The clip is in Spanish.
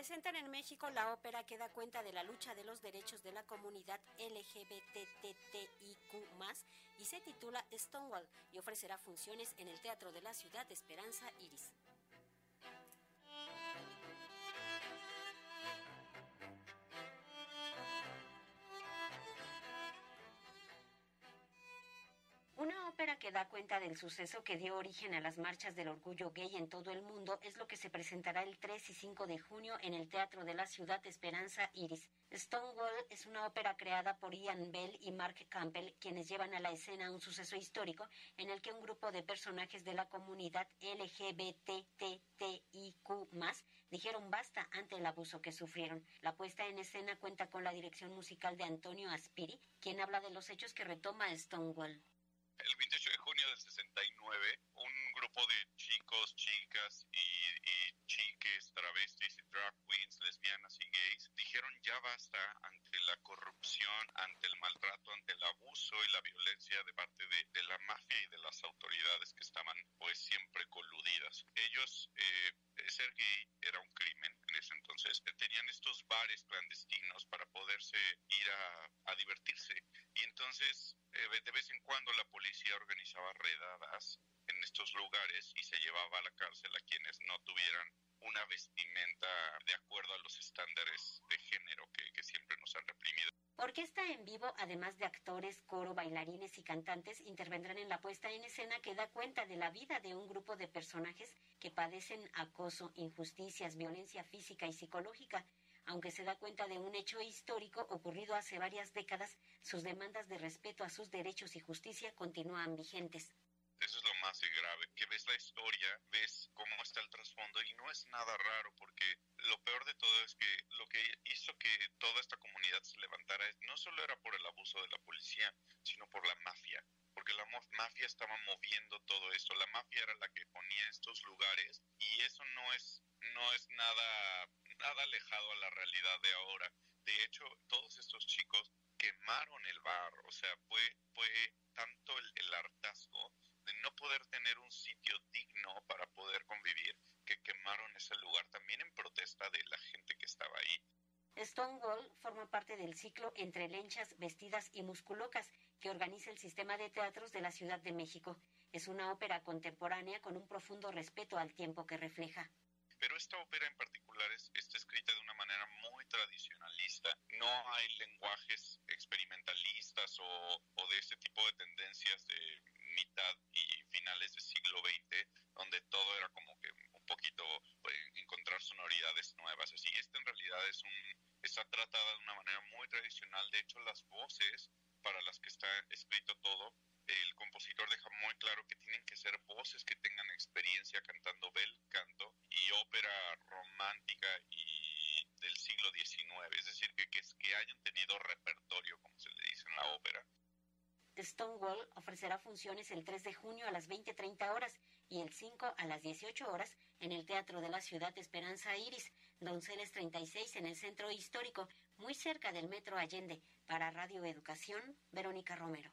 presentan en México la ópera que da cuenta de la lucha de los derechos de la comunidad LGBTTIQ+, y se titula Stonewall y ofrecerá funciones en el Teatro de la Ciudad de Esperanza Iris. Ópera que da cuenta del suceso que dio origen a las marchas del orgullo gay en todo el mundo es lo que se presentará el 3 y 5 de junio en el Teatro de la Ciudad Esperanza Iris. Stonewall es una ópera creada por Ian Bell y Mark Campbell, quienes llevan a la escena un suceso histórico en el que un grupo de personajes de la comunidad LGBTTIQ dijeron basta ante el abuso que sufrieron. La puesta en escena cuenta con la dirección musical de Antonio Aspiri, quien habla de los hechos que retoma Stonewall. 89, un grupo de chicos, chicas y, y, chiques, travestis y drag queens, lesbianas y gays, dijeron ya basta ante la corrupción, ante el maltrato, ante el abuso y la violencia de parte de, de la mafia y de las autoridades que estaban pues siempre coludidas. Ellos... Eh, ser gay era un crimen en ese entonces. Tenían estos bares clandestinos para poderse ir a, a divertirse, entonces eh, de vez en cuando la policía organizaba redadas en estos lugares y se llevaba a la cárcel a quienes no tuvieran una vestimenta de acuerdo a los estándares de género que, que siempre nos han reprimido. Orquesta en vivo, además de actores, coro, bailarines y cantantes, intervendrán en la puesta en escena que da cuenta de la vida de un grupo de personajes que padecen acoso, injusticias, violencia física y psicológica aunque se da cuenta de un hecho histórico ocurrido hace varias décadas, sus demandas de respeto a sus derechos y justicia continúan vigentes. Eso es lo más grave, que ves la historia, ves cómo está el trasfondo y no es nada raro porque lo peor de todo es que lo que hizo que toda esta comunidad se levantara no solo era por el abuso de la policía, sino por la mafia, porque la mafia estaba moviendo todo esto, la mafia era la que ponía estos lugares y eso no es no es nada nada alejado a la realidad de ahora. De hecho, todos estos chicos quemaron el bar, o sea, fue, fue tanto el, el hartazgo de no poder tener un sitio digno para poder convivir, que quemaron ese lugar también en protesta de la gente que estaba ahí. Stonewall forma parte del ciclo Entre lenchas, vestidas y musculocas que organiza el sistema de teatros de la Ciudad de México. Es una ópera contemporánea con un profundo respeto al tiempo que refleja. Pero esta ópera en particular está escrita de una manera muy tradicionalista. No hay lenguajes experimentalistas o, de ese tipo de tendencias de mitad y finales del siglo XX, donde todo era como que un poquito pues, encontrar sonoridades nuevas. Así, esta en realidad es un, está tratada de una manera muy tradicional. De hecho, las voces para las que está escrito todo el compositor deja muy claro que tienen que ser voces que tengan experiencia cantando bel canto y ópera romántica y del siglo XIX, es decir, que, hayan tenido repertorio, como se le dice en la ópera. Stonewall ofrecerá funciones el 3 de junio a las 20.30 horas y el 5 a las 18 horas en el Teatro de la Ciudad Esperanza Iris, Donceles 36 en el Centro Histórico, muy cerca del Metro Allende. Para Radio Educación, Verónica Romero.